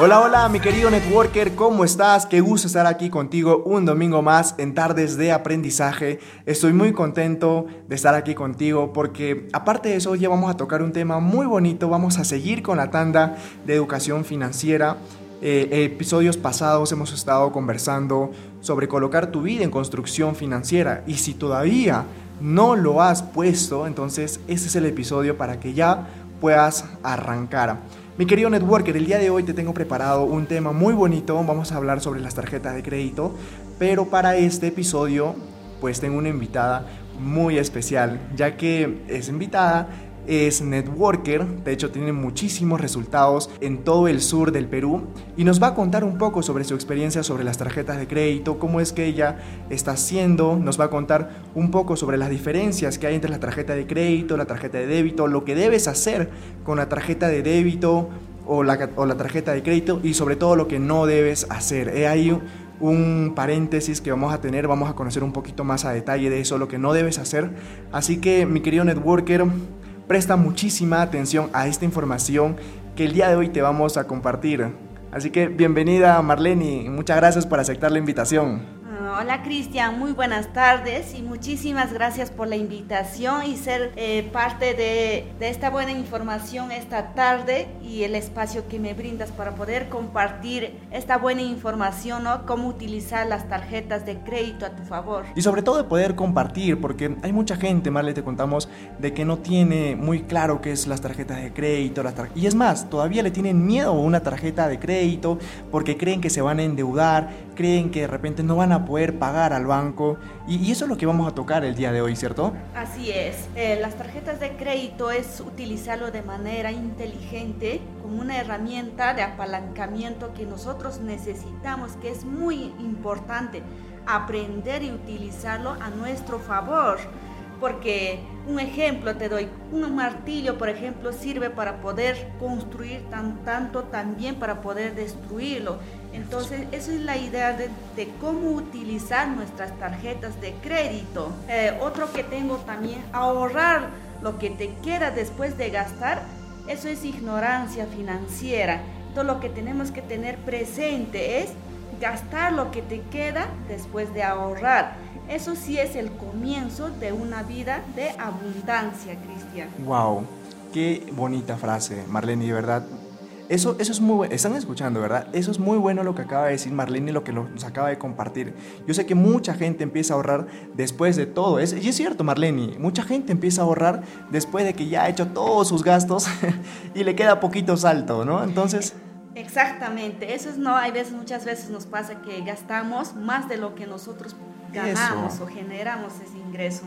Hola, hola, mi querido networker, ¿cómo estás? Qué gusto estar aquí contigo un domingo más en Tardes de Aprendizaje. Estoy muy contento de estar aquí contigo porque aparte de eso ya vamos a tocar un tema muy bonito, vamos a seguir con la tanda de educación financiera. Eh, episodios pasados hemos estado conversando sobre colocar tu vida en construcción financiera y si todavía no lo has puesto, entonces este es el episodio para que ya puedas arrancar. Mi querido networker, el día de hoy te tengo preparado un tema muy bonito. Vamos a hablar sobre las tarjetas de crédito, pero para este episodio, pues tengo una invitada muy especial, ya que es invitada es networker, de hecho tiene muchísimos resultados en todo el sur del Perú y nos va a contar un poco sobre su experiencia sobre las tarjetas de crédito, cómo es que ella está haciendo, nos va a contar un poco sobre las diferencias que hay entre la tarjeta de crédito, la tarjeta de débito, lo que debes hacer con la tarjeta de débito o la, o la tarjeta de crédito y sobre todo lo que no debes hacer. He ahí un paréntesis que vamos a tener, vamos a conocer un poquito más a detalle de eso, lo que no debes hacer. Así que mi querido networker, presta muchísima atención a esta información que el día de hoy te vamos a compartir. Así que bienvenida Marlene, muchas gracias por aceptar la invitación. Hola Cristian, muy buenas tardes y muchísimas gracias por la invitación y ser eh, parte de, esta buena información esta tarde y el espacio que me brindas para poder compartir esta buena información, ¿no? Cómo utilizar las tarjetas de crédito a tu favor. Y sobre todo de poder compartir, porque hay mucha gente, Marle, te contamos, de que no tiene muy claro qué es las tarjetas de crédito. Las tar y es más, todavía le tienen miedo a una tarjeta de crédito porque creen que se van a endeudar, creen que de repente no van a poder pagar al banco. Y, eso es lo que vamos a tocar el día de hoy, ¿cierto? Así es. Eh, las tarjetas de crédito es utilizarlo de manera inteligente como una herramienta de apalancamiento que nosotros necesitamos, que es muy importante aprender y utilizarlo a nuestro favor. Porque un ejemplo te doy, un martillo, por ejemplo, sirve para poder construir tan, tanto también para poder destruirlo. Entonces, esa es la idea de, cómo utilizar nuestras tarjetas de crédito. Eh, otro que tengo también, ahorrar lo que te queda después de gastar, eso es ignorancia financiera. Todo lo que tenemos que tener presente es gastar lo que te queda después de ahorrar. Eso sí es el comienzo de una vida de abundancia, Cristian. Wow, qué bonita frase, Marlene, de verdad eso, eso es muy bueno. Están escuchando, ¿verdad? Eso es muy bueno lo que acaba de decir Marlene y lo que nos acaba de compartir. Yo sé que mucha gente empieza a ahorrar después de todo. Es, y es cierto, Marlene. Mucha gente empieza a ahorrar después de que ya ha hecho todos sus gastos y le queda poquito salto, ¿no? Entonces... Exactamente. Eso es no. Hay veces, muchas veces nos pasa que gastamos más de lo que nosotros ganamos o generamos ese ingreso.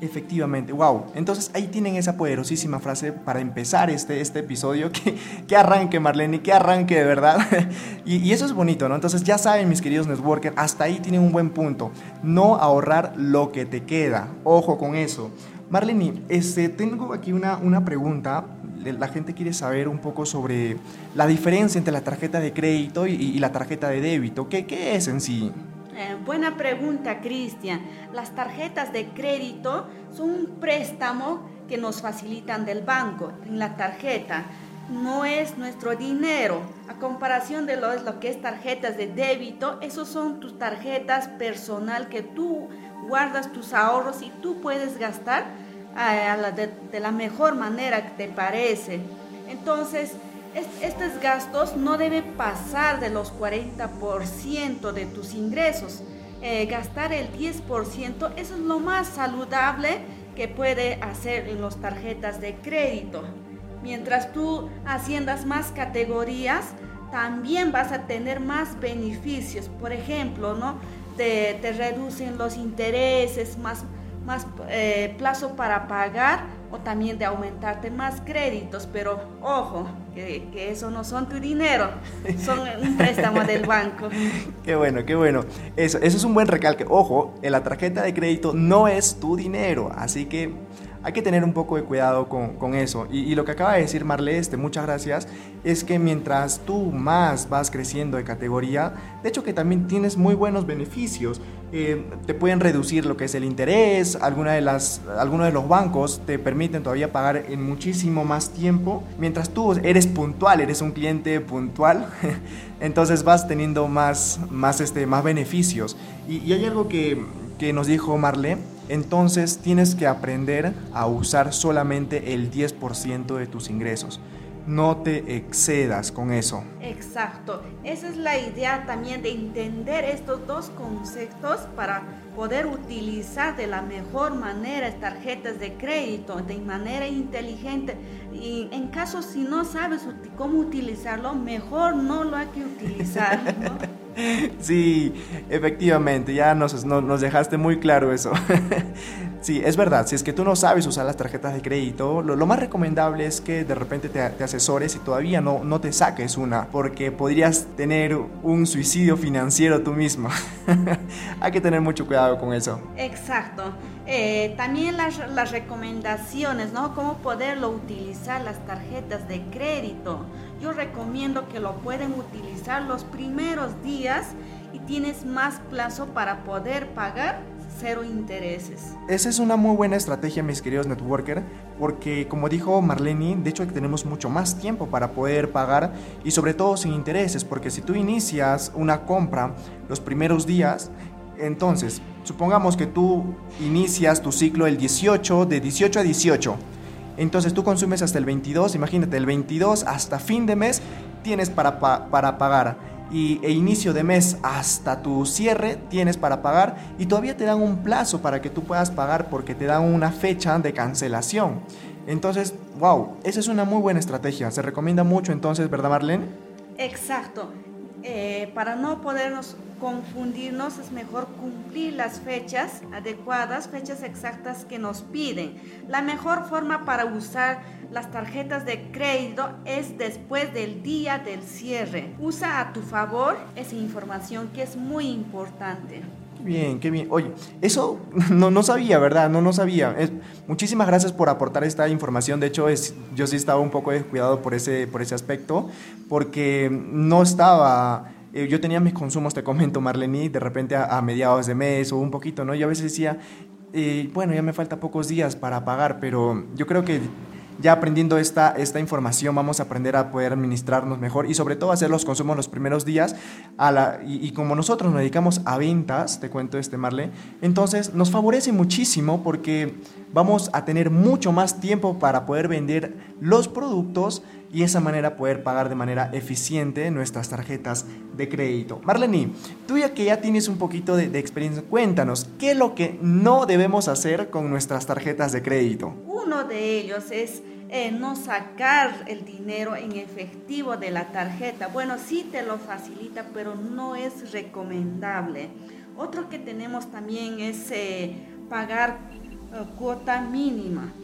Efectivamente, wow. Entonces ahí tienen esa poderosísima frase para empezar este, este episodio. Que, que arranque, Marlene, que arranque de verdad. y, y, eso es bonito, ¿no? Entonces ya saben, mis queridos networkers, hasta ahí tienen un buen punto. No ahorrar lo que te queda. Ojo con eso. Marlene, este, tengo aquí una, una pregunta. La gente quiere saber un poco sobre la diferencia entre la tarjeta de crédito y, y la tarjeta de débito. ¿Qué, qué es en sí? Eh, buena pregunta, Cristian. Las tarjetas de crédito son un préstamo que nos facilitan del banco en la tarjeta. No es nuestro dinero. A comparación de lo, que es tarjetas de débito, esos son tus tarjetas personal que tú guardas tus ahorros y tú puedes gastar eh, de la mejor manera que te parece. Entonces, estos gastos no deben pasar de los 40% de tus ingresos. Eh, gastar el 10%, eso es lo más saludable que puede hacer en las tarjetas de crédito. Mientras tú haciendas más categorías, también vas a tener más beneficios. Por ejemplo, ¿no? te, reducen los intereses, más, más eh, plazo para pagar o también de aumentarte más créditos, pero ojo, que, que, eso no son tu dinero, son un préstamo del banco. Qué bueno, qué bueno. Eso, eso es un buen recalque. Ojo, en la tarjeta de crédito no es tu dinero, así que hay que tener un poco de cuidado con, eso. Y, lo que acaba de decir Marle, este, muchas gracias, es que mientras tú más vas creciendo de categoría, de hecho que también tienes muy buenos beneficios. Eh, te pueden reducir lo que es el interés, alguna de las, algunos de los bancos te permiten todavía pagar en muchísimo más tiempo, mientras tú eres puntual, eres un cliente puntual, entonces vas teniendo más, más, este, más beneficios. Y, y hay algo que, que nos dijo Marle, entonces tienes que aprender a usar solamente el 10% de tus ingresos. No te excedas con eso. Exacto. Esa es la idea también de entender estos dos conceptos para poder utilizar de la mejor manera tarjetas de crédito de manera inteligente. Y en caso si no sabes cómo utilizarlo, mejor no lo hay que utilizar. Sí, efectivamente, ya nos, nos dejaste muy claro eso. Sí, es verdad, si es que tú no sabes usar las tarjetas de crédito, lo, más recomendable es que de repente te, asesores y todavía no, no te saques una, porque podrías tener un suicidio financiero tú mismo. Hay que tener mucho cuidado con eso. Exacto. Eh, también las, las recomendaciones, ¿no? Cómo poderlo utilizar las tarjetas de crédito. Yo recomiendo que lo pueden utilizar los primeros días y tienes más plazo para poder pagar cero intereses. Esa es una muy buena estrategia, mis queridos networker, porque como dijo Marlene, de hecho tenemos mucho más tiempo para poder pagar y sobre todo sin intereses, porque si tú inicias una compra los primeros días, entonces, supongamos que tú inicias tu ciclo el 18, de 18 a 18. Entonces tú consumes hasta el 22, imagínate, el 22 hasta fin de mes tienes para, para pagar y, e inicio de mes hasta tu cierre tienes para pagar y todavía te dan un plazo para que tú puedas pagar porque te dan una fecha de cancelación. Entonces, wow, esa es una muy buena estrategia. Se recomienda mucho entonces, ¿verdad Marlene? Exacto. Eh, para no podernos confundirnos es mejor cumplir las fechas adecuadas, fechas exactas que nos piden. La mejor forma para usar las tarjetas de crédito es después del día del cierre. Usa a tu favor esa información que es muy importante. Bien, qué bien. Oye, eso no, no sabía, ¿verdad? No, no sabía. muchísimas gracias por aportar esta información. De hecho, es, yo sí estaba un poco descuidado por ese, por ese aspecto, porque no estaba... Eh, yo tenía mis consumos, te comento, Marlene, de repente a, mediados de mes o un poquito, ¿no? Yo a veces decía, eh, bueno, ya me falta pocos días para pagar, pero yo creo que ya aprendiendo esta, esta información vamos a aprender a poder administrarnos mejor y sobre todo hacer los consumos los primeros días. A la, y, como nosotros nos dedicamos a ventas, te cuento este Marle, entonces nos favorece muchísimo porque vamos a tener mucho más tiempo para poder vender los productos y esa manera poder pagar de manera eficiente nuestras tarjetas de crédito. Marlene, tú ya que ya tienes un poquito de, experiencia, cuéntanos, ¿qué es lo que no debemos hacer con nuestras tarjetas de crédito? Uno de ellos es eh, no sacar el dinero en efectivo de la tarjeta. Bueno, sí te lo facilita, pero no es recomendable. Otro que tenemos también es eh, pagar eh, cuota mínima.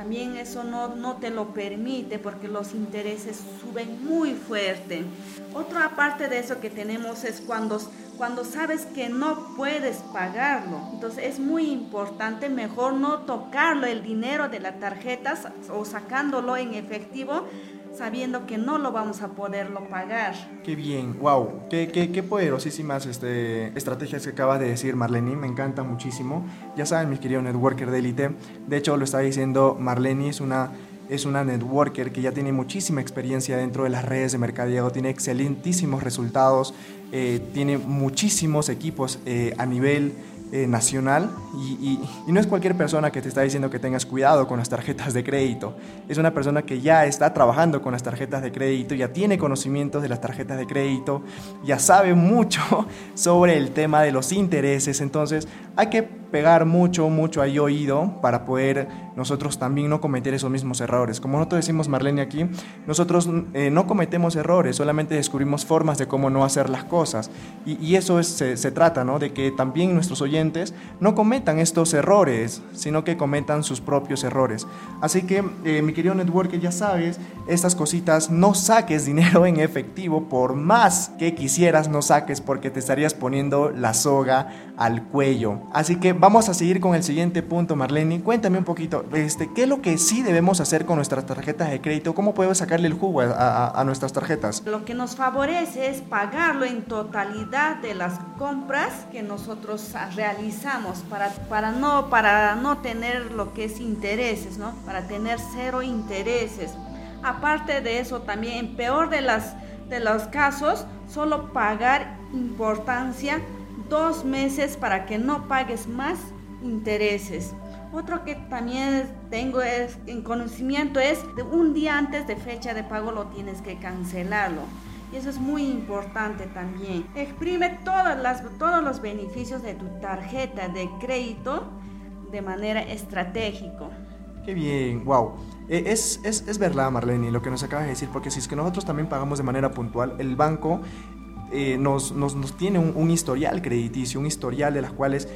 También eso no, no te lo permite porque los intereses suben muy fuerte. Otra aparte de eso que tenemos es cuando cuando sabes que no puedes pagarlo. Entonces es muy importante mejor no tocarlo el dinero de la tarjeta o sacándolo en efectivo sabiendo que no lo vamos a poderlo pagar. Qué bien, wow, qué, qué, poderosísimas este, estrategias que acaba de decir Marlene, me encanta muchísimo. Ya saben, mis queridos networker de élite, de hecho lo está diciendo Marlene, es una es una networker que ya tiene muchísima experiencia dentro de las redes de mercadeo, tiene excelentísimos resultados, eh, tiene muchísimos equipos eh, a nivel eh, nacional y, no es cualquier persona que te está diciendo que tengas cuidado con las tarjetas de crédito. Es una persona que ya está trabajando con las tarjetas de crédito, ya tiene conocimientos de las tarjetas de crédito, ya sabe mucho sobre el tema de los intereses. Entonces hay que pegar mucho, mucho ahí oído para poder nosotros también no cometer esos mismos errores. Como nosotros decimos Marlene aquí, nosotros eh, no cometemos errores, solamente descubrimos formas de cómo no hacer las cosas. Y, eso se, se, trata, ¿no? De que también nuestros oyentes oyentes no cometan estos errores, sino que cometan sus propios errores. Así que, eh, mi querido networker, ya sabes, estas cositas, no saques dinero en efectivo, por más que quisieras, no saques porque te estarías poniendo la soga al cuello. Así que vamos a seguir con el siguiente punto, Marlene. Cuéntame un poquito, este, ¿qué es lo que sí debemos hacer con nuestras tarjetas de crédito? ¿Cómo podemos sacarle el jugo a, a nuestras tarjetas? Lo que nos favorece es pagarlo en totalidad de las compras que nosotros realizamos para, para, no, para no tener lo que es intereses, ¿no? Para tener cero intereses. Aparte de eso, también en peor de, las, de los casos, solo pagar importancia dos meses para que no pagues más intereses. Otro que también tengo es, en conocimiento es de un día antes de fecha de pago lo tienes que cancelarlo. Y eso es muy importante también. Exprime todas las, todos los beneficios de tu tarjeta de crédito de manera estratégica. Qué bien, wow. E, es, es, es verdad, Marlene, lo que nos acabas de decir, porque si es que nosotros también pagamos de manera puntual, el banco eh, nos, nos, tiene un, historial crediticio, un historial de las cuales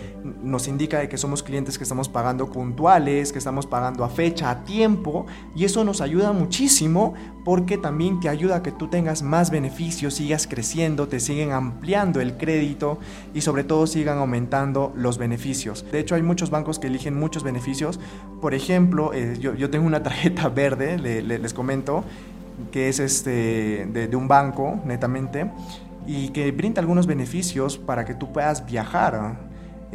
nos indica de que somos clientes que estamos pagando puntuales, que estamos pagando a fecha, a tiempo, y eso nos ayuda muchísimo porque también te ayuda a que tú tengas más beneficios, sigas creciendo, te siguen ampliando el crédito y sobre todo sigan aumentando los beneficios. De hecho, hay muchos bancos que eligen muchos beneficios. Por ejemplo, eh, yo, yo, tengo una tarjeta verde, les comento, que es este, de un banco, netamente y que brinda algunos beneficios para que tú puedas viajar.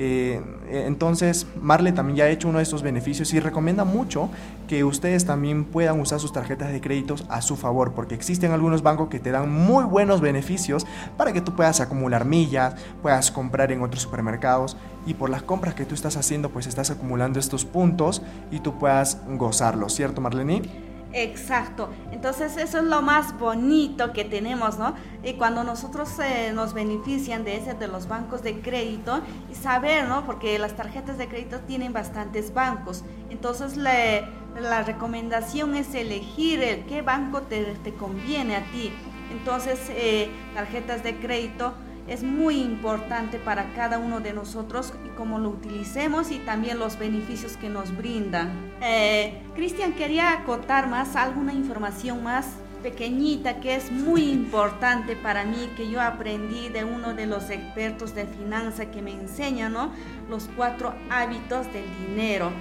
Eh, entonces, Marle también ya ha hecho uno de estos beneficios y recomienda mucho que ustedes también puedan usar sus tarjetas de créditos a su favor, porque existen algunos bancos que te dan muy buenos beneficios para que tú puedas acumular millas, puedas comprar en otros supermercados y por las compras que tú estás haciendo, pues estás acumulando estos puntos y tú puedas gozarlos, ¿cierto, Marlene? Exacto. Entonces eso es lo más bonito que tenemos, ¿no? Y cuando nosotros eh, nos benefician de ese de los bancos de crédito y saber, ¿no? Porque las tarjetas de crédito tienen bastantes bancos. Entonces la recomendación es elegir el qué banco te, te conviene a ti. Entonces eh, tarjetas de crédito es muy importante para cada uno de nosotros y cómo lo utilicemos y también los beneficios que nos brindan. Eh, Cristian, quería acotar más alguna información más pequeñita que es muy importante para mí, que yo aprendí de uno de los expertos de finanzas que me enseña, ¿no? Los cuatro hábitos del dinero.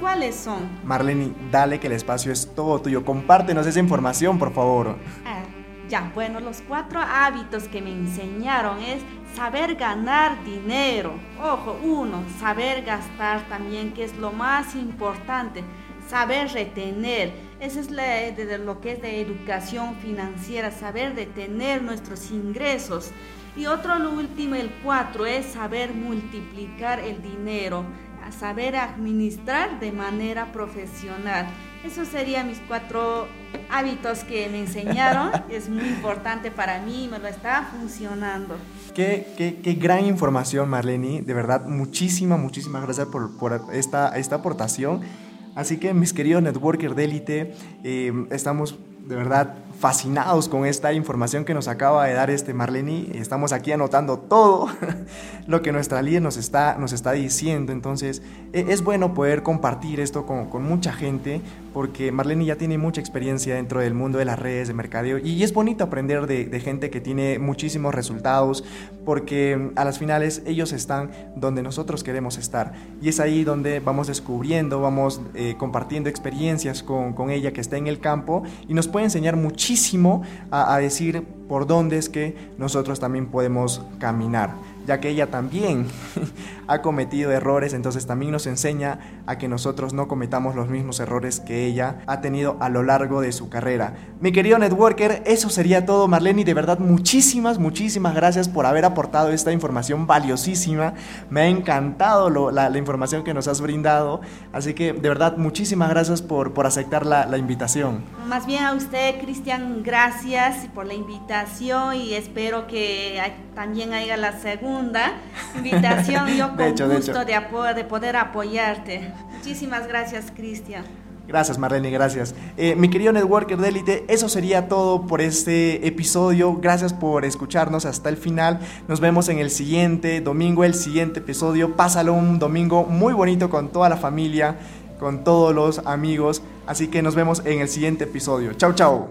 ¿Cuáles son? Marlene, dale que el espacio es todo tuyo. Compártenos esa información, por favor. Ah, bueno, los cuatro hábitos que me enseñaron es saber ganar dinero. Ojo, uno, saber gastar también, que es lo más importante. Saber retener. Eso es de lo que es de educación financiera, saber detener nuestros ingresos. Y otro, lo último, el cuatro, es saber multiplicar el dinero, saber administrar de manera profesional. Esos serían mis cuatro hábitos que me enseñaron. es muy importante para mí y me lo está funcionando. Qué, qué, qué, gran información, Marlene. De verdad, muchísimas, muchísimas gracias por, por esta, esta aportación. Así que, mis queridos networkers de élite, eh, estamos de verdad fascinados con esta información que nos acaba de dar este Marlene. Estamos aquí anotando todo lo que nuestra líder nos está, nos está diciendo. Entonces, e, es bueno poder compartir esto con, con mucha gente porque Marlene ya tiene mucha experiencia dentro del mundo de las redes de mercadeo y es bonito aprender de, de, gente que tiene muchísimos resultados porque a las finales ellos están donde nosotros queremos estar y es ahí donde vamos descubriendo, vamos eh, compartiendo experiencias con, con, ella que está en el campo y nos puede enseñar muchísimo a, decir por dónde es que nosotros también podemos caminar ya que ella también ha cometido errores, entonces también nos enseña a que nosotros no cometamos los mismos errores que ella ha tenido a lo largo de su carrera. Mi querido networker, eso sería todo, Marlene, y de verdad muchísimas, muchísimas gracias por haber aportado esta información valiosísima. Me ha encantado la, la, información que nos has brindado, así que de verdad muchísimas gracias por, por aceptar la, la invitación. Más bien a usted, Cristian, gracias por la invitación y espero que también haya la segunda invitación, yo con gusto de, de, poder apoyarte. Muchísimas gracias, Cristian. Gracias, Marlene, gracias. Eh, mi querido networker de élite, eso sería todo por este episodio. Gracias por escucharnos hasta el final. Nos vemos en el siguiente domingo, el siguiente episodio. Pásalo un domingo muy bonito con toda la familia, con todos los amigos. Así que nos vemos en el siguiente episodio. Chau, chau.